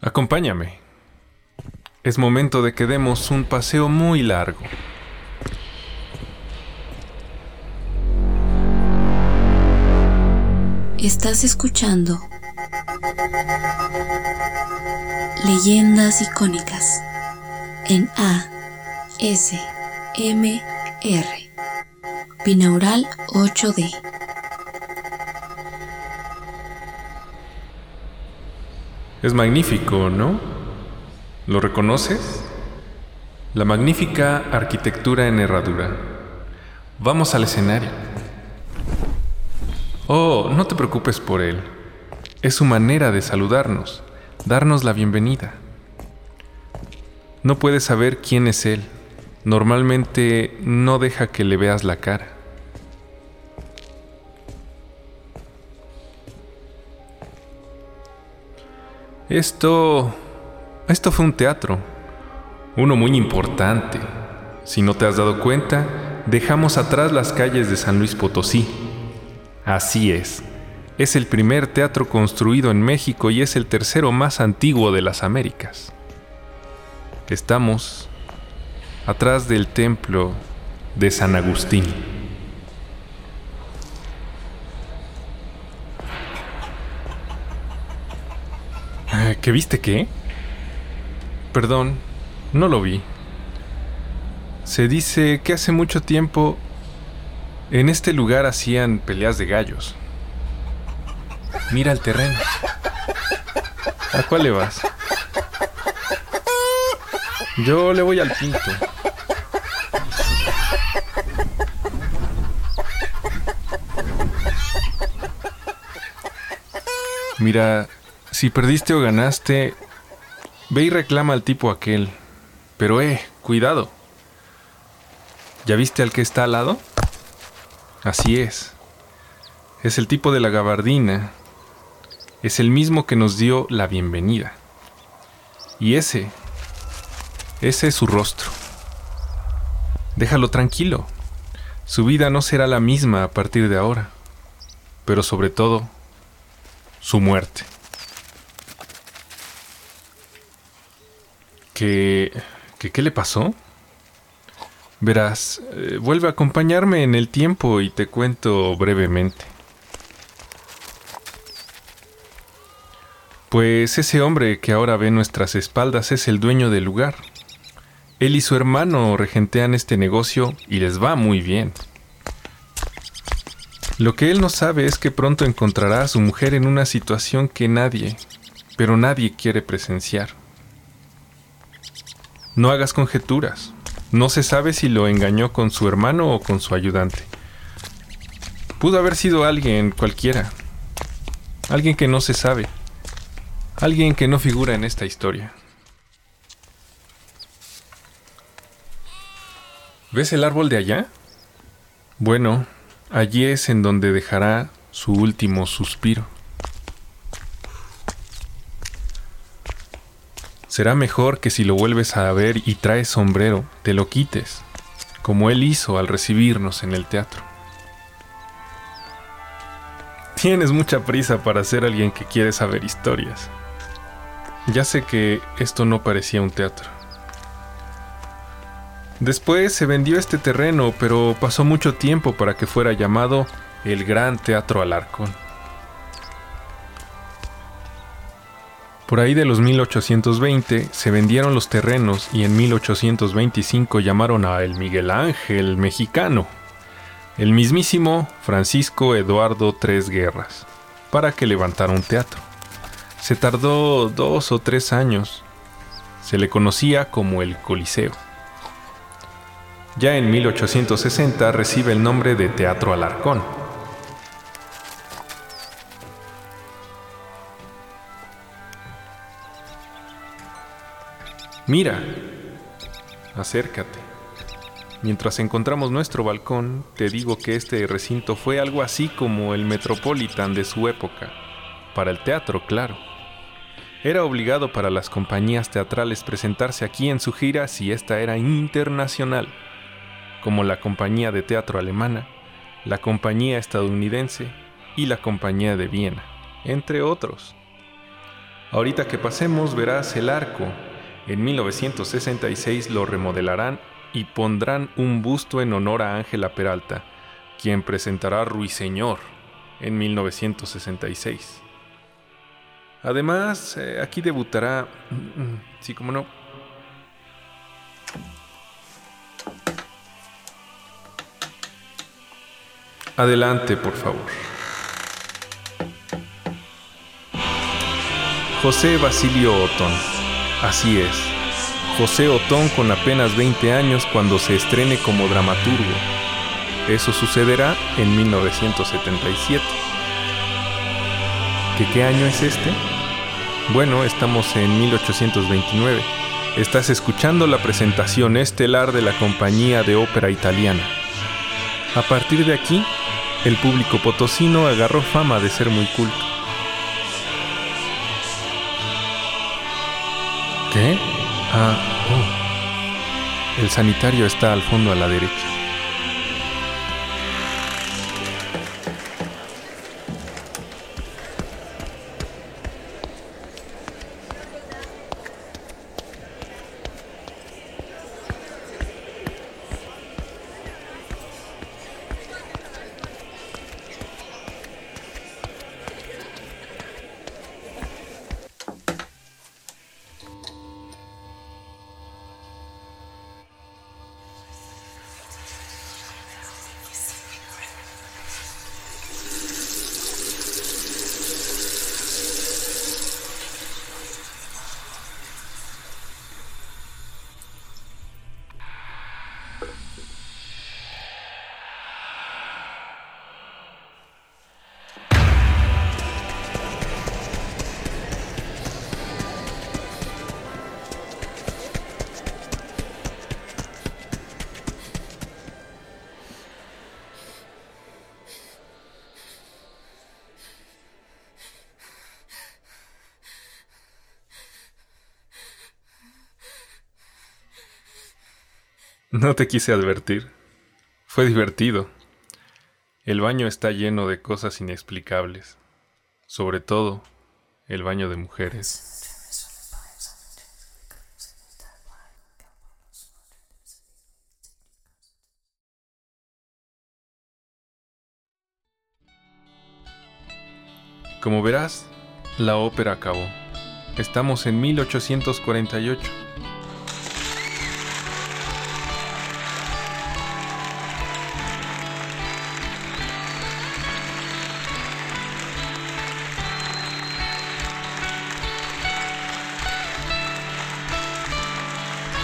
Acompáñame. Es momento de que demos un paseo muy largo. Estás escuchando Leyendas icónicas en A S M R Binaural 8D. Es magnífico, ¿no? ¿Lo reconoces? La magnífica arquitectura en herradura. Vamos al escenario. Oh, no te preocupes por él. Es su manera de saludarnos, darnos la bienvenida. No puedes saber quién es él. Normalmente no deja que le veas la cara. Esto... Esto fue un teatro. Uno muy importante. Si no te has dado cuenta, dejamos atrás las calles de San Luis Potosí. Así es. Es el primer teatro construido en México y es el tercero más antiguo de las Américas. Estamos atrás del templo de San Agustín. Ah, ¿Qué viste qué? Perdón, no lo vi. Se dice que hace mucho tiempo en este lugar hacían peleas de gallos. Mira el terreno. ¿A cuál le vas? Yo le voy al quinto. Mira, si perdiste o ganaste, ve y reclama al tipo aquel. Pero eh, cuidado. ¿Ya viste al que está al lado? Así es. Es el tipo de la gabardina. Es el mismo que nos dio la bienvenida. Y ese, ese es su rostro. Déjalo tranquilo. Su vida no será la misma a partir de ahora. Pero sobre todo, su muerte. ¿Qué, qué, qué le pasó? Verás, eh, vuelve a acompañarme en el tiempo y te cuento brevemente. Pues ese hombre que ahora ve nuestras espaldas es el dueño del lugar. Él y su hermano regentean este negocio y les va muy bien. Lo que él no sabe es que pronto encontrará a su mujer en una situación que nadie, pero nadie quiere presenciar. No hagas conjeturas. No se sabe si lo engañó con su hermano o con su ayudante. Pudo haber sido alguien cualquiera. Alguien que no se sabe. Alguien que no figura en esta historia. ¿Ves el árbol de allá? Bueno, allí es en donde dejará su último suspiro. Será mejor que si lo vuelves a ver y traes sombrero, te lo quites, como él hizo al recibirnos en el teatro. Tienes mucha prisa para ser alguien que quiere saber historias. Ya sé que esto no parecía un teatro. Después se vendió este terreno, pero pasó mucho tiempo para que fuera llamado el Gran Teatro Alarcón. Por ahí de los 1820 se vendieron los terrenos y en 1825 llamaron a el Miguel Ángel mexicano, el mismísimo Francisco Eduardo Tres Guerras, para que levantara un teatro. Se tardó dos o tres años. Se le conocía como el Coliseo. Ya en 1860 recibe el nombre de Teatro Alarcón. Mira, acércate. Mientras encontramos nuestro balcón, te digo que este recinto fue algo así como el Metropolitan de su época, para el teatro, claro. Era obligado para las compañías teatrales presentarse aquí en su gira si esta era internacional, como la compañía de teatro alemana, la compañía estadounidense y la compañía de Viena, entre otros. Ahorita que pasemos verás el arco. En 1966 lo remodelarán y pondrán un busto en honor a Ángela Peralta, quien presentará Ruiseñor en 1966. Además, eh, aquí debutará, sí, como no, Adelante, por favor. José Basilio Otón. Así es. José Otón con apenas 20 años cuando se estrene como dramaturgo. Eso sucederá en 1977. ¿Qué, ¿Qué año es este? Bueno, estamos en 1829. Estás escuchando la presentación estelar de la compañía de ópera italiana. A partir de aquí, el público potosino agarró fama de ser muy culto. ¿Qué? Ah, oh. El sanitario está al fondo a la derecha. No te quise advertir. Fue divertido. El baño está lleno de cosas inexplicables. Sobre todo, el baño de mujeres. Como verás, la ópera acabó. Estamos en 1848.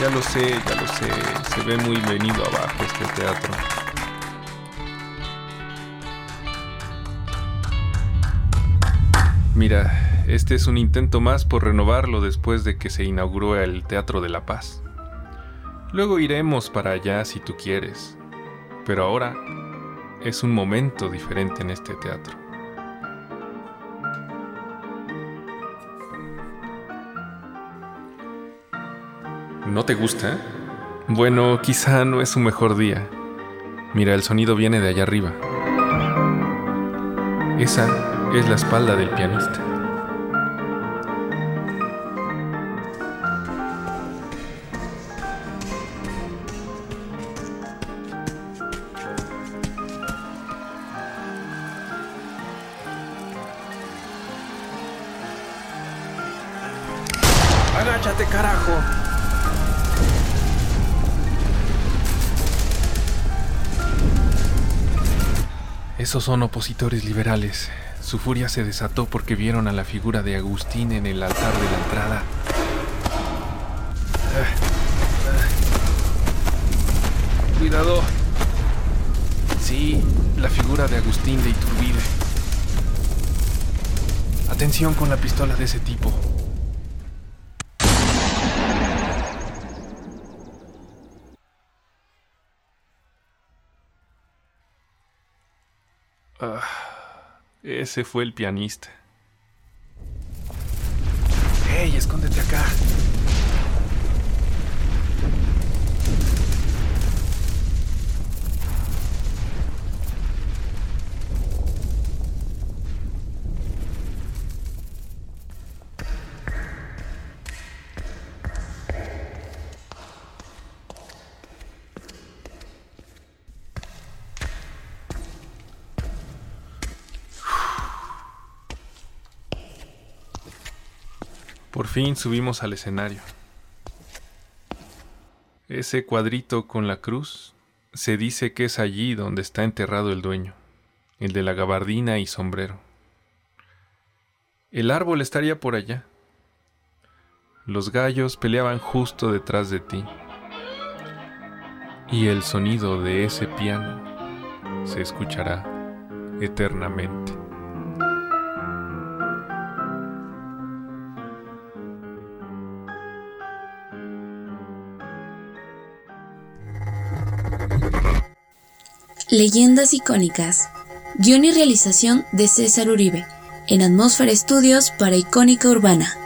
Ya lo sé, ya lo sé. Se ve muy venido abajo este teatro. Mira, este es un intento más por renovarlo después de que se inauguró el Teatro de la Paz. Luego iremos para allá si tú quieres. Pero ahora es un momento diferente en este teatro. ¿No te gusta? Bueno, quizá no es su mejor día. Mira, el sonido viene de allá arriba. Esa es la espalda del pianista. ¡Agáchate, carajo! Esos son opositores liberales. Su furia se desató porque vieron a la figura de Agustín en el altar de la entrada. Cuidado. Sí, la figura de Agustín de Iturbide. Atención con la pistola de ese tipo. Ese fue el pianista. ¡Hey, escóndete acá! Por fin subimos al escenario. Ese cuadrito con la cruz se dice que es allí donde está enterrado el dueño, el de la gabardina y sombrero. El árbol estaría por allá. Los gallos peleaban justo detrás de ti. Y el sonido de ese piano se escuchará eternamente. Leyendas icónicas. Guión y realización de César Uribe. En Atmósfera Estudios para Icónica Urbana.